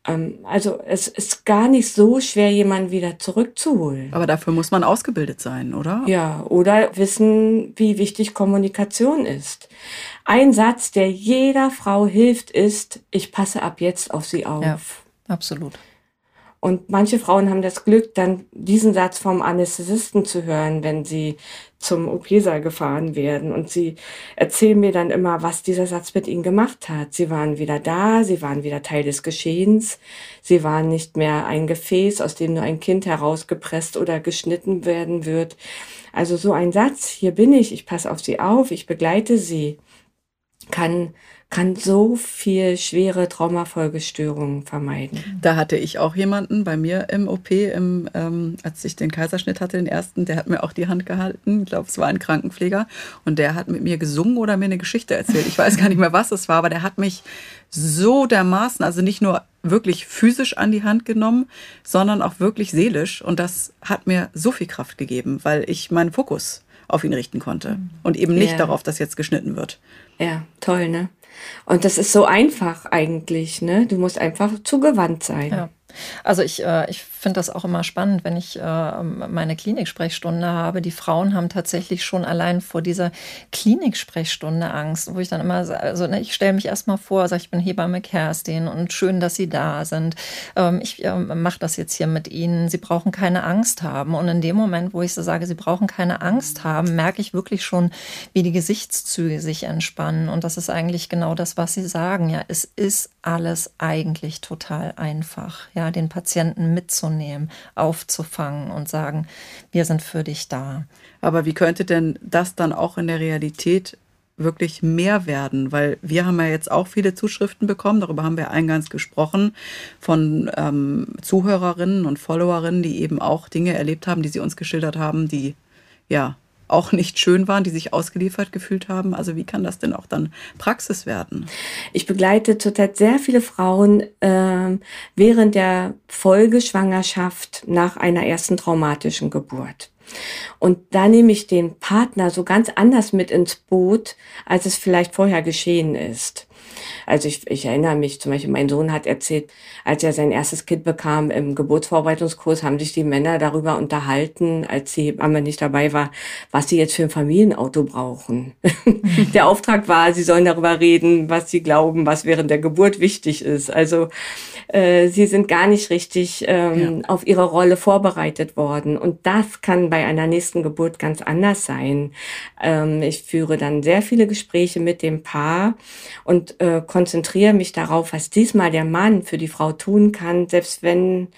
Speaker 3: Ähm, also es ist gar nicht so schwer, jemanden wieder zurückzuholen.
Speaker 1: Aber dafür muss man ausgebildet sein, oder?
Speaker 3: Ja, oder wissen, wie wichtig Kommunikation ist. Ein Satz, der jeder Frau hilft, ist, ich passe ab jetzt auf sie auf. Ja,
Speaker 2: absolut.
Speaker 3: Und manche Frauen haben das Glück, dann diesen Satz vom Anästhesisten zu hören, wenn sie zum OP-Saal gefahren werden. Und sie erzählen mir dann immer, was dieser Satz mit ihnen gemacht hat. Sie waren wieder da, sie waren wieder Teil des Geschehens, sie waren nicht mehr ein Gefäß, aus dem nur ein Kind herausgepresst oder geschnitten werden wird. Also so ein Satz, hier bin ich, ich passe auf sie auf, ich begleite sie, kann kann so viel schwere Traumafolgestörungen vermeiden.
Speaker 1: Da hatte ich auch jemanden bei mir im OP, im, ähm, als ich den Kaiserschnitt hatte, den ersten, der hat mir auch die Hand gehalten. Ich glaube, es war ein Krankenpfleger. Und der hat mit mir gesungen oder mir eine Geschichte erzählt. Ich weiß gar nicht mehr, was es war, aber der hat mich so dermaßen, also nicht nur wirklich physisch an die Hand genommen, sondern auch wirklich seelisch. Und das hat mir so viel Kraft gegeben, weil ich meinen Fokus auf ihn richten konnte mhm. und eben nicht ja. darauf, dass jetzt geschnitten wird.
Speaker 3: Ja, toll, ne? Und das ist so einfach eigentlich, ne? Du musst einfach zugewandt sein. Ja.
Speaker 2: Also ich, äh, ich finde das auch immer spannend, wenn ich äh, meine Kliniksprechstunde habe. Die Frauen haben tatsächlich schon allein vor dieser Kliniksprechstunde Angst, wo ich dann immer, also ne, ich stelle mich erstmal vor, sage ich bin Hebamme Kerstin und schön, dass Sie da sind. Ähm, ich äh, mache das jetzt hier mit Ihnen. Sie brauchen keine Angst haben. Und in dem Moment, wo ich so sage, Sie brauchen keine Angst haben, merke ich wirklich schon, wie die Gesichtszüge sich entspannen. Und das ist eigentlich genau das, was Sie sagen. Ja, es ist alles eigentlich total einfach. Ja, den Patienten mitzunehmen, aufzufangen und sagen, wir sind für dich da.
Speaker 1: Aber wie könnte denn das dann auch in der Realität wirklich mehr werden? Weil wir haben ja jetzt auch viele Zuschriften bekommen, darüber haben wir eingangs gesprochen, von ähm, Zuhörerinnen und Followerinnen, die eben auch Dinge erlebt haben, die sie uns geschildert haben, die ja auch nicht schön waren, die sich ausgeliefert gefühlt haben. Also wie kann das denn auch dann Praxis werden?
Speaker 3: Ich begleite zurzeit sehr viele Frauen äh, während der Folgeschwangerschaft nach einer ersten traumatischen Geburt. Und da nehme ich den Partner so ganz anders mit ins Boot, als es vielleicht vorher geschehen ist. Also ich, ich erinnere mich zum Beispiel, mein Sohn hat erzählt, als er sein erstes Kind bekam im Geburtsvorbereitungskurs, haben sich die Männer darüber unterhalten, als die Hebamme nicht dabei war, was sie jetzt für ein Familienauto brauchen. der Auftrag war, sie sollen darüber reden, was sie glauben, was während der Geburt wichtig ist. Also äh, sie sind gar nicht richtig ähm, ja. auf ihre Rolle vorbereitet worden. Und das kann bei einer nächsten Geburt ganz anders sein. Ähm, ich führe dann sehr viele Gespräche mit dem Paar und äh, konzentriere mich darauf, was diesmal der Mann für die Frau tun kann, selbst wenn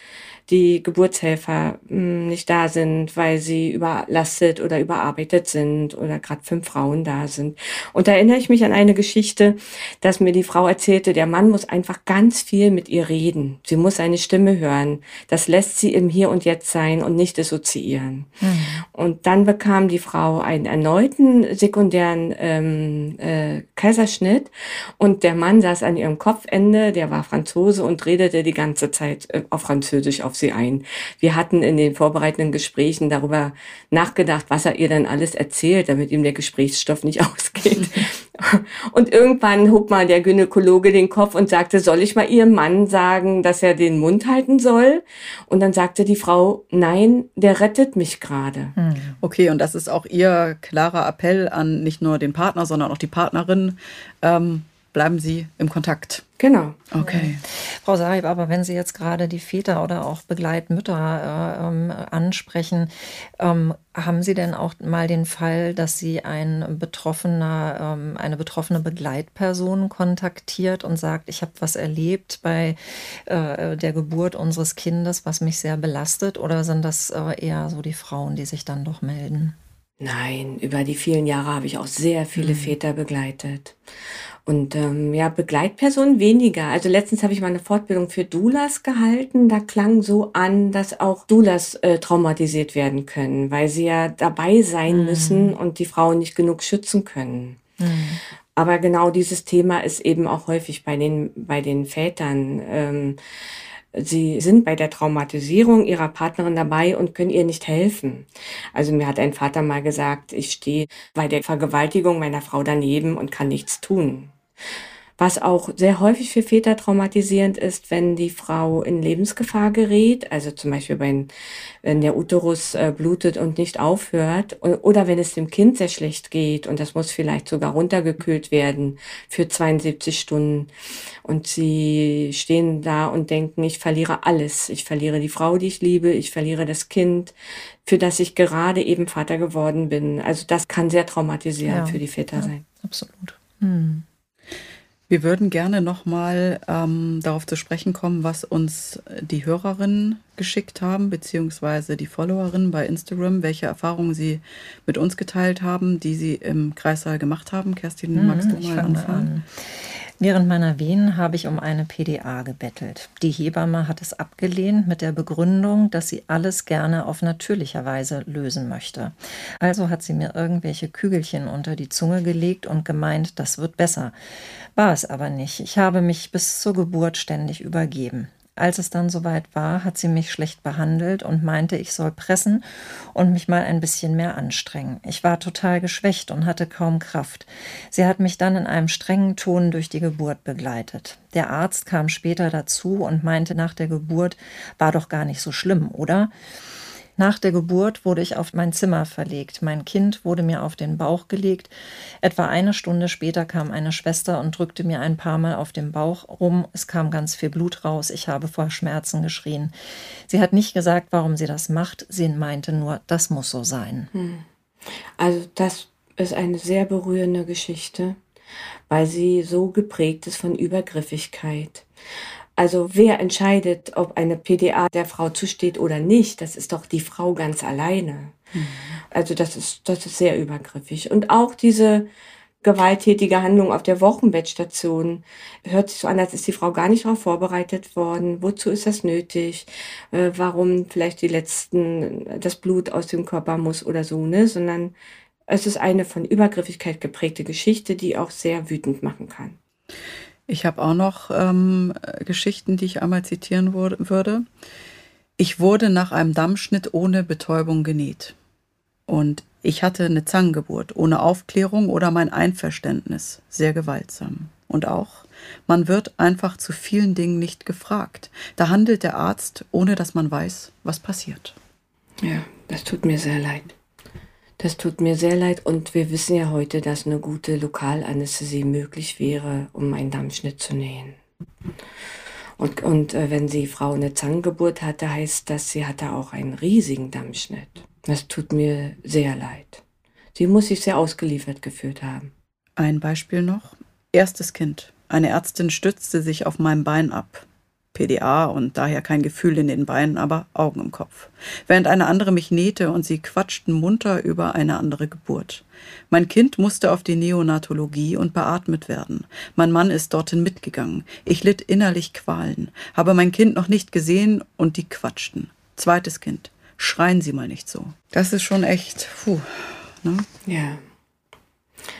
Speaker 3: die Geburtshelfer mh, hm, nicht da sind, weil sie überlastet oder überarbeitet sind oder gerade fünf Frauen da sind. Und da erinnere ich mich an eine Geschichte, dass mir die Frau erzählte, der Mann muss einfach ganz viel mit ihr reden. Sie muss seine Stimme hören. Das lässt sie im Hier und Jetzt sein und nicht dissoziieren. Mhm. Und dann bekam die Frau einen erneuten sekundären ähm, äh, Kaiserschnitt und der Mann saß an ihrem Kopfende, der war Franzose und redete die ganze Zeit äh, auf Französisch auf sie ein. Wir hatten in den vorbereitenden Gesprächen darüber nachgedacht, was er ihr dann alles erzählt, damit ihm der Gesprächsstoff nicht ausgeht. Und irgendwann hob mal der Gynäkologe den Kopf und sagte, soll ich mal ihrem Mann sagen, dass er den Mund halten soll? Und dann sagte die Frau, nein, der rettet mich gerade. Hm.
Speaker 1: Okay, und das ist auch ihr klarer Appell an nicht nur den Partner, sondern auch die Partnerin. Ähm, bleiben Sie im Kontakt.
Speaker 3: Genau.
Speaker 1: Okay.
Speaker 2: Frau Sarib, aber wenn Sie jetzt gerade die Väter oder auch Begleitmütter äh, ähm, ansprechen, ähm, haben Sie denn auch mal den Fall, dass Sie ein betroffener, ähm, eine betroffene Begleitperson kontaktiert und sagt, ich habe was erlebt bei äh, der Geburt unseres Kindes, was mich sehr belastet? Oder sind das äh, eher so die Frauen, die sich dann doch melden?
Speaker 3: Nein, über die vielen Jahre habe ich auch sehr viele mhm. Väter begleitet. Und ähm, ja, Begleitpersonen weniger. Also letztens habe ich mal eine Fortbildung für Doulas gehalten. Da klang so an, dass auch Doulas äh, traumatisiert werden können, weil sie ja dabei sein mhm. müssen und die Frauen nicht genug schützen können. Mhm. Aber genau dieses Thema ist eben auch häufig bei den, bei den Vätern. Ähm, Sie sind bei der Traumatisierung ihrer Partnerin dabei und können ihr nicht helfen. Also mir hat ein Vater mal gesagt, ich stehe bei der Vergewaltigung meiner Frau daneben und kann nichts tun. Was auch sehr häufig für Väter traumatisierend ist, wenn die Frau in Lebensgefahr gerät, also zum Beispiel wenn, wenn der Uterus äh, blutet und nicht aufhört, oder wenn es dem Kind sehr schlecht geht und das muss vielleicht sogar runtergekühlt werden für 72 Stunden. Und sie stehen da und denken, ich verliere alles. Ich verliere die Frau, die ich liebe, ich verliere das Kind, für das ich gerade eben Vater geworden bin. Also das kann sehr traumatisierend ja, für die Väter ja, sein.
Speaker 2: Absolut. Hm.
Speaker 1: Wir würden gerne nochmal ähm, darauf zu sprechen kommen, was uns die Hörerinnen geschickt haben, beziehungsweise die Followerinnen bei Instagram, welche Erfahrungen sie mit uns geteilt haben, die sie im Kreissaal gemacht haben. Kerstin, mhm, magst du mal anfangen? An.
Speaker 2: Während meiner Wehen habe ich um eine PDA gebettelt. Die Hebamme hat es abgelehnt mit der Begründung, dass sie alles gerne auf natürlicher Weise lösen möchte. Also hat sie mir irgendwelche Kügelchen unter die Zunge gelegt und gemeint, das wird besser. War es aber nicht. Ich habe mich bis zur Geburt ständig übergeben. Als es dann soweit war, hat sie mich schlecht behandelt und meinte, ich soll pressen und mich mal ein bisschen mehr anstrengen. Ich war total geschwächt und hatte kaum Kraft. Sie hat mich dann in einem strengen Ton durch die Geburt begleitet. Der Arzt kam später dazu und meinte nach der Geburt, war doch gar nicht so schlimm, oder? Nach der Geburt wurde ich auf mein Zimmer verlegt. Mein Kind wurde mir auf den Bauch gelegt. Etwa eine Stunde später kam eine Schwester und drückte mir ein paar Mal auf den Bauch rum. Es kam ganz viel Blut raus. Ich habe vor Schmerzen geschrien. Sie hat nicht gesagt, warum sie das macht. Sie meinte nur, das muss so sein. Hm.
Speaker 3: Also das ist eine sehr berührende Geschichte, weil sie so geprägt ist von Übergriffigkeit. Also wer entscheidet, ob eine PDA der Frau zusteht oder nicht, das ist doch die Frau ganz alleine. Mhm. Also das ist, das ist sehr übergriffig. Und auch diese gewalttätige Handlung auf der Wochenbettstation hört sich so an, als ist die Frau gar nicht darauf vorbereitet worden. Wozu ist das nötig? Äh, warum vielleicht die letzten, das Blut aus dem Körper muss oder so, ne? Sondern es ist eine von Übergriffigkeit geprägte Geschichte, die auch sehr wütend machen kann.
Speaker 1: Ich habe auch noch ähm, Geschichten, die ich einmal zitieren würde. Ich wurde nach einem Dammschnitt ohne Betäubung genäht. Und ich hatte eine Zangengeburt, ohne Aufklärung oder mein Einverständnis. Sehr gewaltsam. Und auch, man wird einfach zu vielen Dingen nicht gefragt. Da handelt der Arzt, ohne dass man weiß, was passiert.
Speaker 3: Ja, das tut mir sehr leid. Das tut mir sehr leid und wir wissen ja heute, dass eine gute Lokalanästhesie möglich wäre, um einen Dammschnitt zu nähen. Und, und äh, wenn die Frau eine Zangengeburt hatte, heißt das, sie hatte auch einen riesigen Dammschnitt. Das tut mir sehr leid. Sie muss sich sehr ausgeliefert gefühlt haben.
Speaker 1: Ein Beispiel noch. Erstes Kind. Eine Ärztin stützte sich auf meinem Bein ab. PDA und daher kein Gefühl in den Beinen, aber Augen im Kopf. Während eine andere mich nähte und sie quatschten munter über eine andere Geburt. Mein Kind musste auf die Neonatologie und beatmet werden. Mein Mann ist dorthin mitgegangen. Ich litt innerlich Qualen, habe mein Kind noch nicht gesehen und die quatschten. Zweites Kind. Schreien Sie mal nicht so. Das ist schon echt, puh. Ne?
Speaker 3: Ja.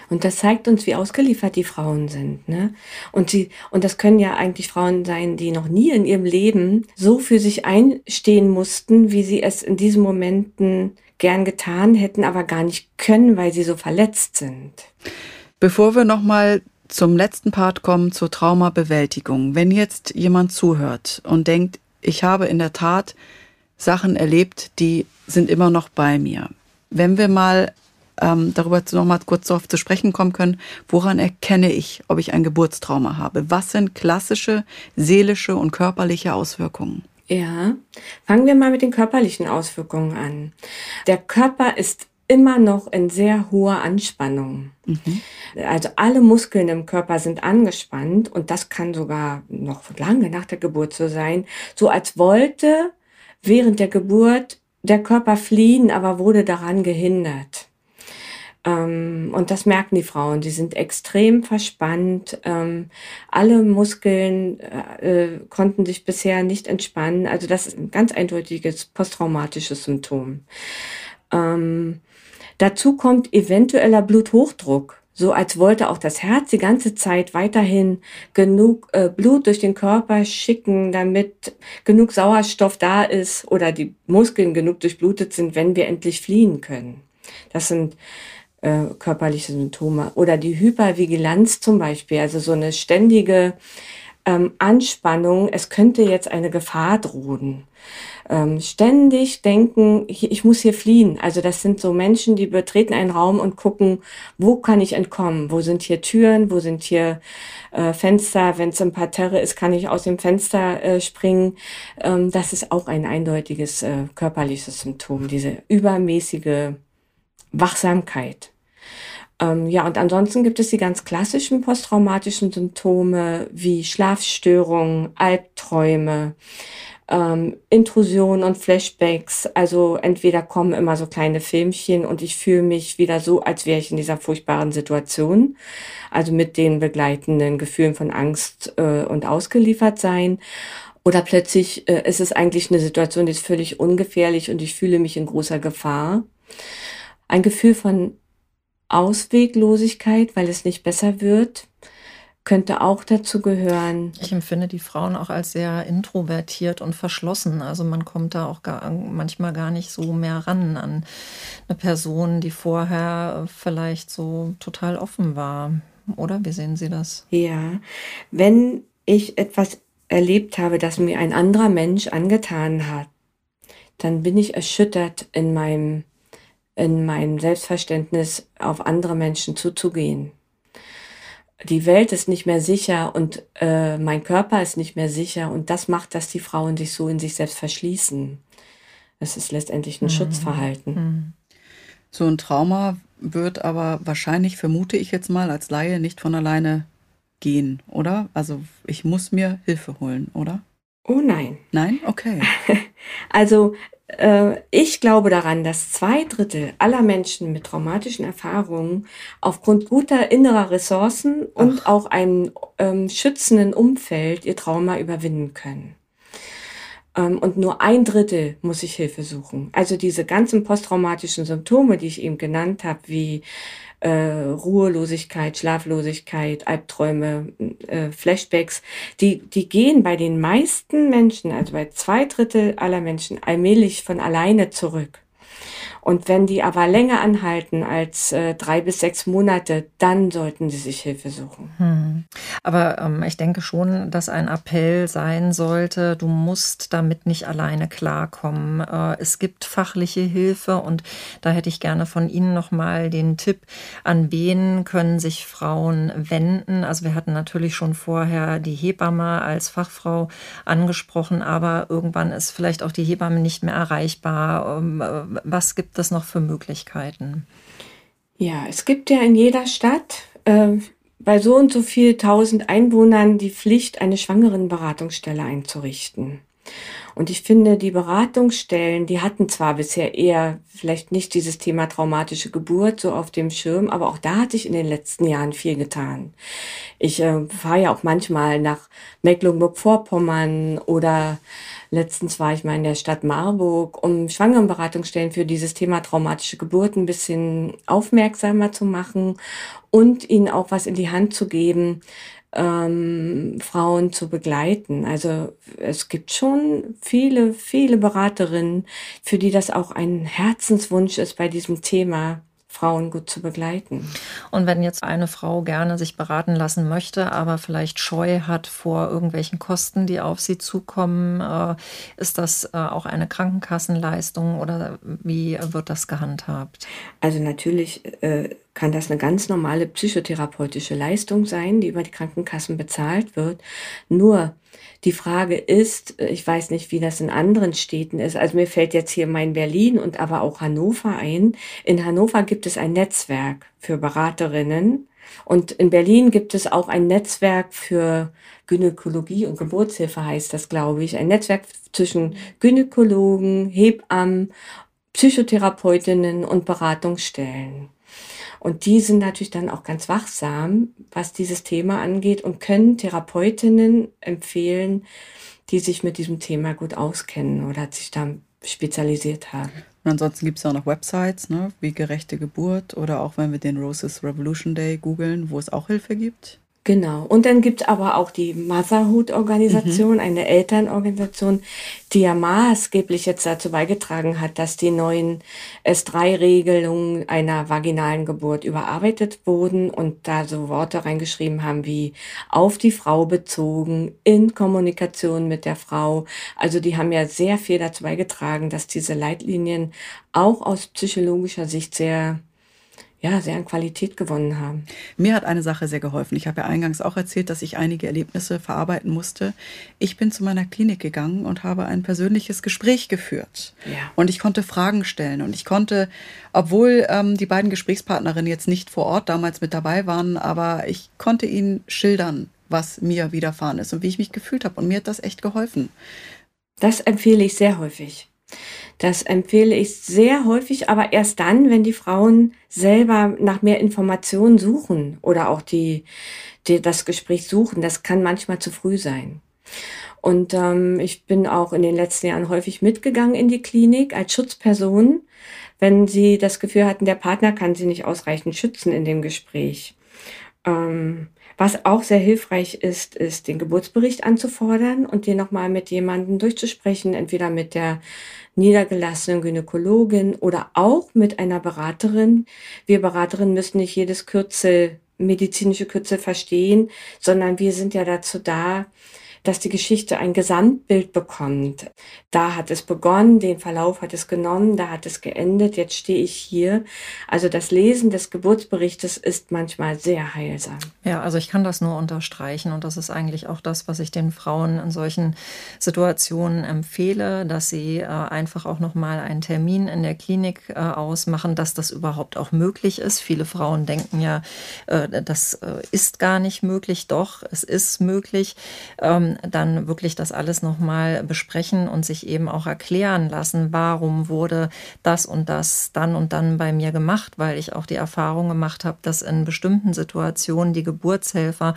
Speaker 3: Und das zeigt uns, wie ausgeliefert die Frauen sind. Ne? Und, sie, und das können ja eigentlich Frauen sein, die noch nie in ihrem Leben so für sich einstehen mussten, wie sie es in diesen Momenten gern getan hätten, aber gar nicht können, weil sie so verletzt sind.
Speaker 1: Bevor wir nochmal zum letzten Part kommen, zur Traumabewältigung. Wenn jetzt jemand zuhört und denkt, ich habe in der Tat Sachen erlebt, die sind immer noch bei mir. Wenn wir mal ähm, darüber noch mal kurz darauf zu sprechen kommen können, woran erkenne ich, ob ich ein Geburtstrauma habe? Was sind klassische seelische und körperliche Auswirkungen?
Speaker 3: Ja, fangen wir mal mit den körperlichen Auswirkungen an. Der Körper ist immer noch in sehr hoher Anspannung. Mhm. Also alle Muskeln im Körper sind angespannt und das kann sogar noch lange nach der Geburt so sein, so als wollte während der Geburt der Körper fliehen, aber wurde daran gehindert. Ähm, und das merken die Frauen. Die sind extrem verspannt. Ähm, alle Muskeln äh, äh, konnten sich bisher nicht entspannen. Also das ist ein ganz eindeutiges posttraumatisches Symptom. Ähm, dazu kommt eventueller Bluthochdruck so als wollte auch das Herz die ganze Zeit weiterhin genug äh, Blut durch den Körper schicken, damit genug Sauerstoff da ist oder die Muskeln genug durchblutet sind, wenn wir endlich fliehen können. Das sind äh, körperliche Symptome. Oder die Hypervigilanz zum Beispiel, also so eine ständige ähm, Anspannung, es könnte jetzt eine Gefahr drohen. Ähm, ständig denken, ich, muss hier fliehen. Also das sind so Menschen, die betreten einen Raum und gucken, wo kann ich entkommen? Wo sind hier Türen? Wo sind hier äh, Fenster? Wenn es im Parterre ist, kann ich aus dem Fenster äh, springen. Ähm, das ist auch ein eindeutiges äh, körperliches Symptom, diese übermäßige Wachsamkeit. Ähm, ja, und ansonsten gibt es die ganz klassischen posttraumatischen Symptome wie Schlafstörungen, Albträume, ähm, Intrusionen und Flashbacks. Also entweder kommen immer so kleine Filmchen und ich fühle mich wieder so, als wäre ich in dieser furchtbaren Situation. Also mit den begleitenden Gefühlen von Angst äh, und ausgeliefert sein. Oder plötzlich äh, ist es eigentlich eine Situation, die ist völlig ungefährlich und ich fühle mich in großer Gefahr ein Gefühl von Ausweglosigkeit, weil es nicht besser wird. könnte auch dazu gehören.
Speaker 2: Ich empfinde die Frauen auch als sehr introvertiert und verschlossen. Also man kommt da auch gar, manchmal gar nicht so mehr ran an eine Person, die vorher vielleicht so total offen war. Oder wie sehen Sie das?
Speaker 3: Ja, wenn ich etwas erlebt habe, das mir ein anderer Mensch angetan hat, dann bin ich erschüttert in meinem, in meinem Selbstverständnis, auf andere Menschen zuzugehen die Welt ist nicht mehr sicher und äh, mein Körper ist nicht mehr sicher und das macht, dass die Frauen sich so in sich selbst verschließen. Es ist letztendlich ein mhm. Schutzverhalten. Mhm.
Speaker 1: So ein Trauma wird aber wahrscheinlich, vermute ich jetzt mal als Laie, nicht von alleine gehen, oder? Also ich muss mir Hilfe holen, oder?
Speaker 3: Oh nein.
Speaker 1: Nein? Okay.
Speaker 3: also ich glaube daran, dass zwei Drittel aller Menschen mit traumatischen Erfahrungen aufgrund guter innerer Ressourcen und Ach. auch einem ähm, schützenden Umfeld ihr Trauma überwinden können. Ähm, und nur ein Drittel muss sich Hilfe suchen. Also diese ganzen posttraumatischen Symptome, die ich eben genannt habe, wie äh, Ruhelosigkeit, Schlaflosigkeit, Albträume, äh, Flashbacks, die, die gehen bei den meisten Menschen, also bei zwei Drittel aller Menschen, allmählich von alleine zurück. Und wenn die aber länger anhalten als äh, drei bis sechs Monate, dann sollten sie sich Hilfe suchen. Hm.
Speaker 2: Aber ähm, ich denke schon, dass ein Appell sein sollte, du musst damit nicht alleine klarkommen. Äh, es gibt fachliche Hilfe und da hätte ich gerne von Ihnen nochmal den Tipp, an wen können sich Frauen wenden. Also wir hatten natürlich schon vorher die Hebamme als Fachfrau angesprochen, aber irgendwann ist vielleicht auch die Hebamme nicht mehr erreichbar. Ähm, äh, was gibt gibt es noch für Möglichkeiten?
Speaker 3: Ja, es gibt ja in jeder Stadt äh, bei so und so viel tausend Einwohnern die Pflicht, eine Schwangerenberatungsstelle einzurichten. Und ich finde, die Beratungsstellen, die hatten zwar bisher eher vielleicht nicht dieses Thema traumatische Geburt so auf dem Schirm, aber auch da hat sich in den letzten Jahren viel getan. Ich äh, fahre ja auch manchmal nach Mecklenburg-Vorpommern oder Letztens war ich mal in der Stadt Marburg, um Schwangerenberatungsstellen für dieses Thema traumatische Geburt ein bisschen aufmerksamer zu machen und ihnen auch was in die Hand zu geben, ähm, Frauen zu begleiten. Also es gibt schon viele, viele Beraterinnen, für die das auch ein Herzenswunsch ist bei diesem Thema, Frauen gut zu begleiten.
Speaker 2: Und wenn jetzt eine Frau gerne sich beraten lassen möchte, aber vielleicht Scheu hat vor irgendwelchen Kosten, die auf sie zukommen, äh, ist das äh, auch eine Krankenkassenleistung oder wie wird das gehandhabt?
Speaker 3: Also natürlich äh, kann das eine ganz normale psychotherapeutische Leistung sein, die über die Krankenkassen bezahlt wird. Nur die Frage ist, äh, ich weiß nicht, wie das in anderen Städten ist. Also mir fällt jetzt hier mein Berlin und aber auch Hannover ein. In Hannover gibt es ein Netzwerk für Beraterinnen. Und in Berlin gibt es auch ein Netzwerk für Gynäkologie und Geburtshilfe heißt das, glaube ich. Ein Netzwerk zwischen Gynäkologen, Hebammen, Psychotherapeutinnen und Beratungsstellen. Und die sind natürlich dann auch ganz wachsam, was dieses Thema angeht und können Therapeutinnen empfehlen, die sich mit diesem Thema gut auskennen oder sich da spezialisiert haben.
Speaker 1: Und ansonsten gibt es auch noch Websites, ne, wie gerechte Geburt oder auch wenn wir den Roses Revolution Day googeln, wo es auch Hilfe gibt.
Speaker 3: Genau. Und dann gibt es aber auch die Motherhood-Organisation, mhm. eine Elternorganisation, die ja maßgeblich jetzt dazu beigetragen hat, dass die neuen S3-Regelungen einer vaginalen Geburt überarbeitet wurden und da so Worte reingeschrieben haben wie auf die Frau bezogen, in Kommunikation mit der Frau. Also die haben ja sehr viel dazu beigetragen, dass diese Leitlinien auch aus psychologischer Sicht sehr ja, sehr an Qualität gewonnen haben.
Speaker 1: Mir hat eine Sache sehr geholfen. Ich habe ja eingangs auch erzählt, dass ich einige Erlebnisse verarbeiten musste. Ich bin zu meiner Klinik gegangen und habe ein persönliches Gespräch geführt. Ja. Und ich konnte Fragen stellen. Und ich konnte, obwohl ähm, die beiden Gesprächspartnerinnen jetzt nicht vor Ort damals mit dabei waren, aber ich konnte ihnen schildern, was mir widerfahren ist und wie ich mich gefühlt habe. Und mir hat das echt geholfen.
Speaker 3: Das empfehle ich sehr häufig. Das empfehle ich sehr häufig, aber erst dann, wenn die Frauen selber nach mehr Informationen suchen oder auch die, die das Gespräch suchen. Das kann manchmal zu früh sein. Und ähm, ich bin auch in den letzten Jahren häufig mitgegangen in die Klinik als Schutzperson, wenn sie das Gefühl hatten, der Partner kann sie nicht ausreichend schützen in dem Gespräch. Ähm, was auch sehr hilfreich ist, ist den Geburtsbericht anzufordern und den nochmal mit jemandem durchzusprechen, entweder mit der niedergelassenen Gynäkologin oder auch mit einer Beraterin. Wir Beraterinnen müssen nicht jedes Kürzel, medizinische Kürzel verstehen, sondern wir sind ja dazu da, dass die Geschichte ein Gesamtbild bekommt. Da hat es begonnen, den Verlauf hat es genommen, da hat es geendet, jetzt stehe ich hier. Also das Lesen des Geburtsberichtes ist manchmal sehr heilsam.
Speaker 2: Ja, also ich kann das nur unterstreichen und das ist eigentlich auch das, was ich den Frauen in solchen Situationen empfehle, dass sie äh, einfach auch noch mal einen Termin in der Klinik äh, ausmachen, dass das überhaupt auch möglich ist. Viele Frauen denken ja, äh, das äh, ist gar nicht möglich. Doch, es ist möglich. Ähm, dann wirklich das alles nochmal besprechen und sich eben auch erklären lassen, warum wurde das und das dann und dann bei mir gemacht, weil ich auch die Erfahrung gemacht habe, dass in bestimmten Situationen die Geburtshelfer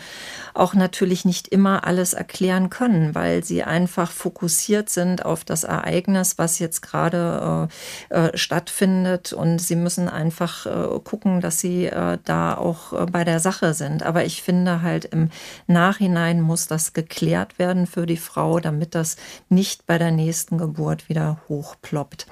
Speaker 2: auch natürlich nicht immer alles erklären können, weil sie einfach fokussiert sind auf das Ereignis, was jetzt gerade äh, äh, stattfindet und sie müssen einfach äh, gucken, dass sie äh, da auch äh, bei der Sache sind. Aber ich finde halt im Nachhinein muss das geklärt geklärt werden für die Frau, damit das nicht bei der nächsten Geburt wieder hochploppt.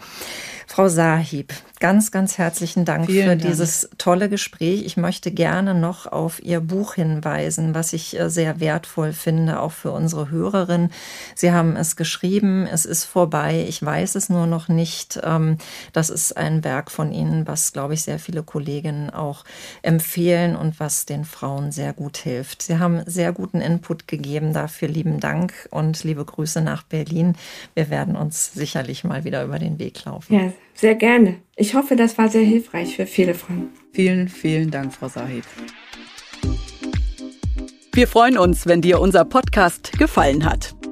Speaker 2: Frau Sahib, ganz, ganz herzlichen Dank Vielen für Dank. dieses tolle Gespräch. Ich möchte gerne noch auf Ihr Buch hinweisen, was ich äh, sehr wertvoll finde, auch für unsere Hörerin. Sie haben es geschrieben, es ist vorbei, ich weiß es nur noch nicht. Ähm, das ist ein Werk von Ihnen, was, glaube ich, sehr viele Kolleginnen auch empfehlen und was den Frauen sehr gut hilft. Sie haben sehr guten Input gegeben. Dafür lieben Dank und liebe Grüße nach Berlin. Wir werden uns sicherlich mal wieder über den Weg laufen.
Speaker 3: Ja. Sehr gerne. Ich hoffe, das war sehr hilfreich für viele Frauen.
Speaker 1: Vielen, vielen Dank, Frau Sahib. Wir freuen uns, wenn dir unser Podcast gefallen hat.